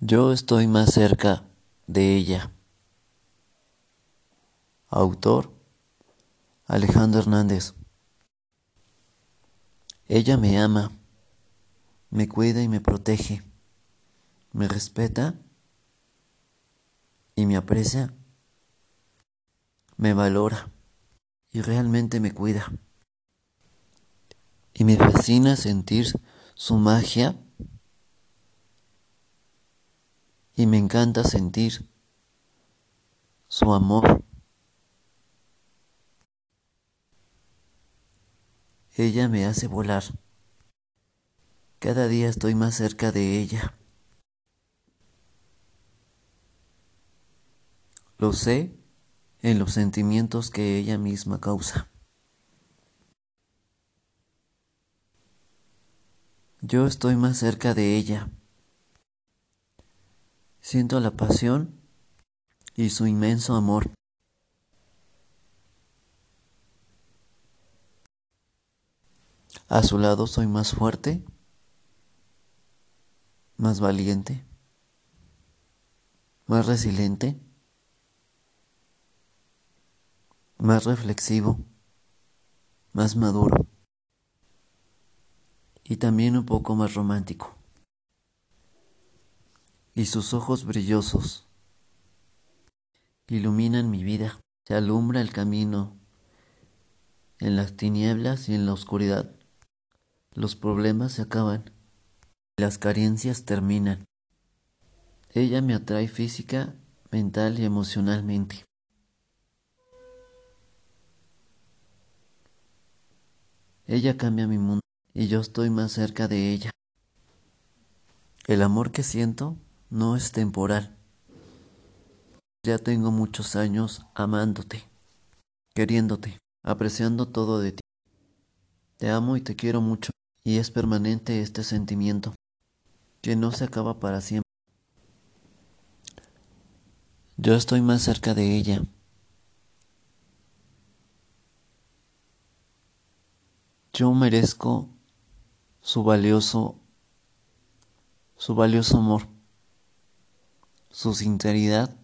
Yo estoy más cerca de ella. Autor Alejandro Hernández. Ella me ama, me cuida y me protege, me respeta y me aprecia, me valora y realmente me cuida. Y me fascina sentir su magia y me encanta sentir su amor. Ella me hace volar. Cada día estoy más cerca de ella. Lo sé en los sentimientos que ella misma causa. Yo estoy más cerca de ella. Siento la pasión y su inmenso amor. A su lado soy más fuerte, más valiente, más resiliente, más reflexivo, más maduro y también un poco más romántico y sus ojos brillosos iluminan mi vida, se alumbra el camino en las tinieblas y en la oscuridad. Los problemas se acaban, las carencias terminan. Ella me atrae física, mental y emocionalmente. Ella cambia mi mundo y yo estoy más cerca de ella. El amor que siento no es temporal. Ya tengo muchos años amándote, queriéndote, apreciando todo de ti. Te amo y te quiero mucho, y es permanente este sentimiento, que no se acaba para siempre. Yo estoy más cerca de ella. Yo merezco su valioso, su valioso amor su sinceridad,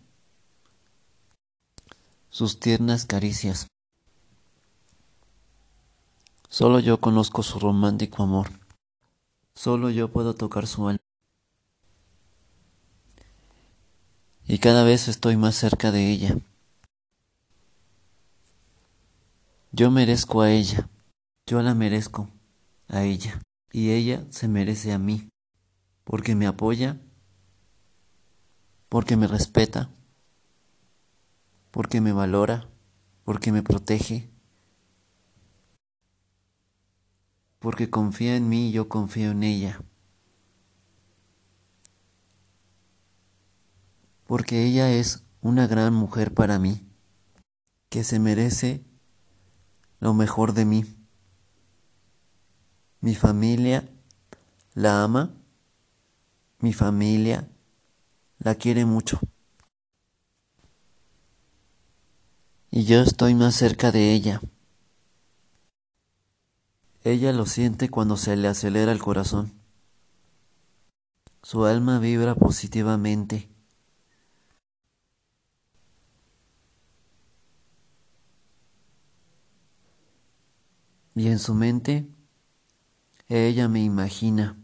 sus tiernas caricias. Solo yo conozco su romántico amor. Solo yo puedo tocar su alma. Y cada vez estoy más cerca de ella. Yo merezco a ella. Yo la merezco a ella. Y ella se merece a mí. Porque me apoya porque me respeta, porque me valora, porque me protege, porque confía en mí y yo confío en ella, porque ella es una gran mujer para mí, que se merece lo mejor de mí. Mi familia la ama, mi familia la quiere mucho. Y yo estoy más cerca de ella. Ella lo siente cuando se le acelera el corazón. Su alma vibra positivamente. Y en su mente, ella me imagina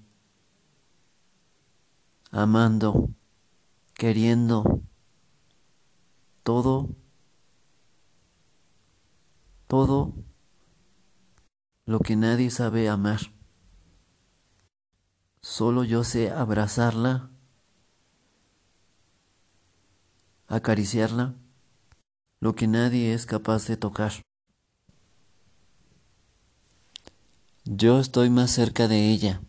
amando queriendo todo, todo lo que nadie sabe amar. Solo yo sé abrazarla, acariciarla, lo que nadie es capaz de tocar. Yo estoy más cerca de ella.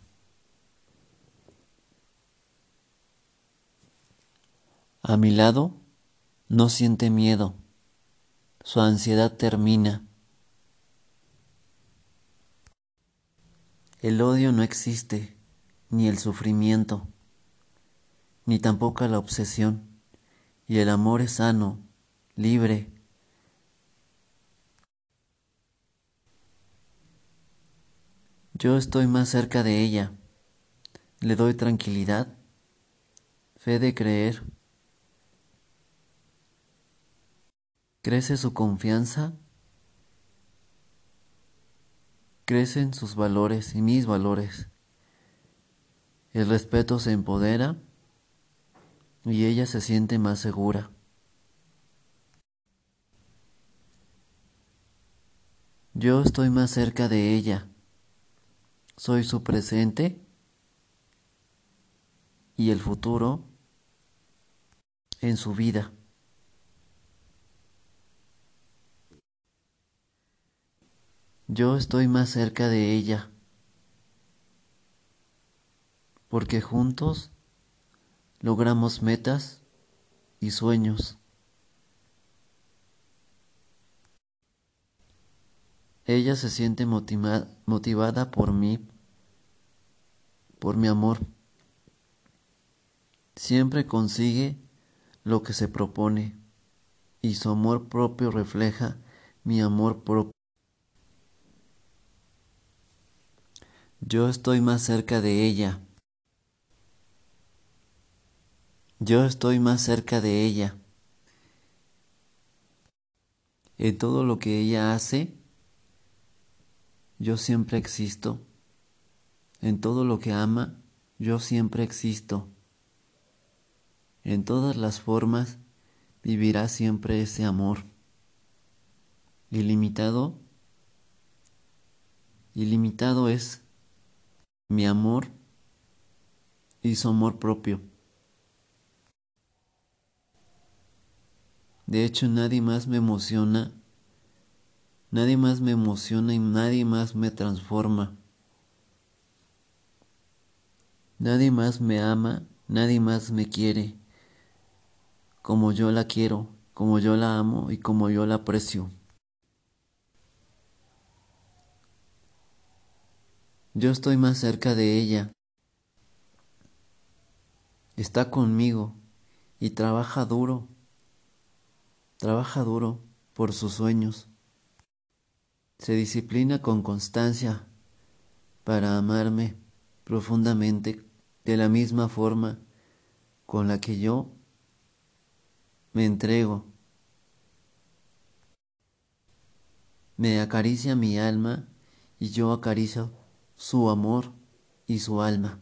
A mi lado no siente miedo, su ansiedad termina. El odio no existe, ni el sufrimiento, ni tampoco la obsesión, y el amor es sano, libre. Yo estoy más cerca de ella, le doy tranquilidad fe de creer. Crece su confianza, crecen sus valores y mis valores. El respeto se empodera y ella se siente más segura. Yo estoy más cerca de ella. Soy su presente y el futuro en su vida. Yo estoy más cerca de ella porque juntos logramos metas y sueños. Ella se siente motivada por mí, por mi amor. Siempre consigue lo que se propone y su amor propio refleja mi amor propio. Yo estoy más cerca de ella. Yo estoy más cerca de ella. En todo lo que ella hace, yo siempre existo. En todo lo que ama, yo siempre existo. En todas las formas vivirá siempre ese amor. Ilimitado, ilimitado es mi amor y su amor propio. De hecho, nadie más me emociona Nadie más me emociona y nadie más me transforma. Nadie más me ama, nadie más me quiere como yo la quiero, como yo la amo y como yo la aprecio. Yo estoy más cerca de ella. Está conmigo y trabaja duro. Trabaja duro por sus sueños. Se disciplina con constancia para amarme profundamente de la misma forma con la que yo me entrego. Me acaricia mi alma y yo acaricio su amor y su alma.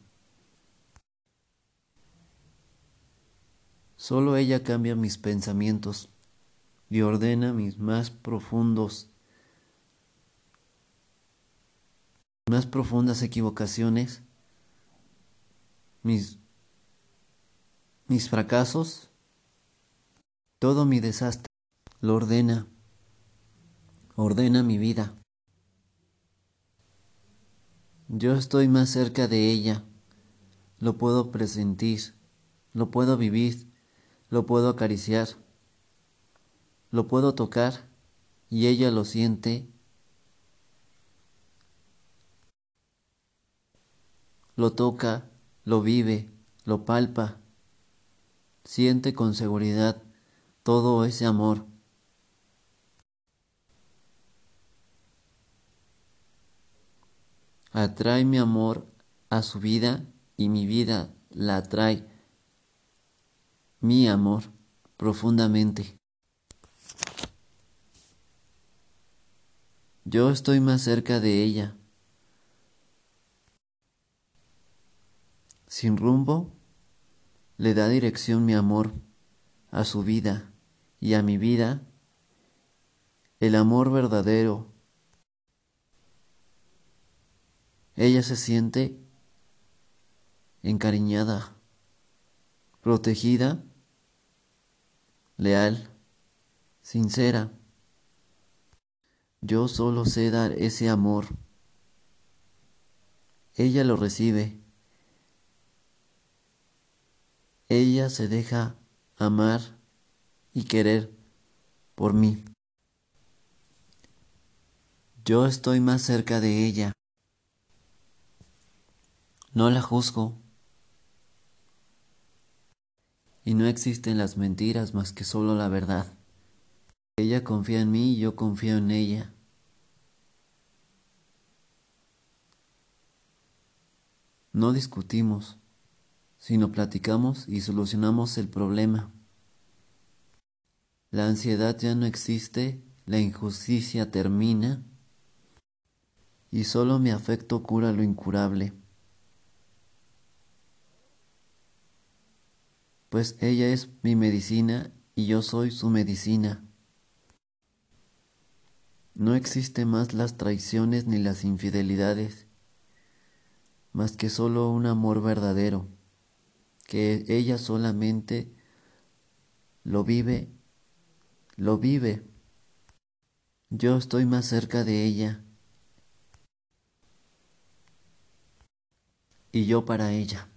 Solo ella cambia mis pensamientos y ordena mis más profundos más profundas equivocaciones, mis, mis fracasos, todo mi desastre, lo ordena, ordena mi vida. Yo estoy más cerca de ella, lo puedo presentir, lo puedo vivir, lo puedo acariciar, lo puedo tocar y ella lo siente. Lo toca, lo vive, lo palpa, siente con seguridad todo ese amor. Atrae mi amor a su vida y mi vida la atrae mi amor profundamente. Yo estoy más cerca de ella. Sin rumbo, le da dirección mi amor a su vida y a mi vida, el amor verdadero. Ella se siente encariñada, protegida, leal, sincera. Yo solo sé dar ese amor. Ella lo recibe ella se deja amar y querer por mí. Yo estoy más cerca de ella. No la juzgo. Y no existen las mentiras más que solo la verdad. Ella confía en mí y yo confío en ella. No discutimos sino platicamos y solucionamos el problema. La ansiedad ya no existe, la injusticia termina y solo mi afecto cura lo incurable. Pues ella es mi medicina y yo soy su medicina. No existe más las traiciones ni las infidelidades, más que solo un amor verdadero, que ella solamente lo vive, lo vive. Yo estoy más cerca de ella y yo para ella.